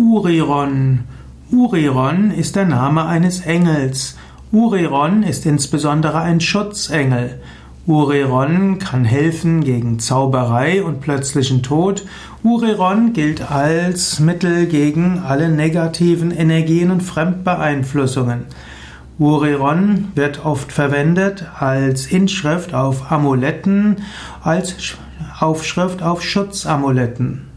Uriron. Uriron ist der Name eines Engels. Uriron ist insbesondere ein Schutzengel. Uriron kann helfen gegen Zauberei und plötzlichen Tod. Uriron gilt als Mittel gegen alle negativen Energien und Fremdbeeinflussungen. Uriron wird oft verwendet als Inschrift auf Amuletten, als Aufschrift auf Schutzamuletten.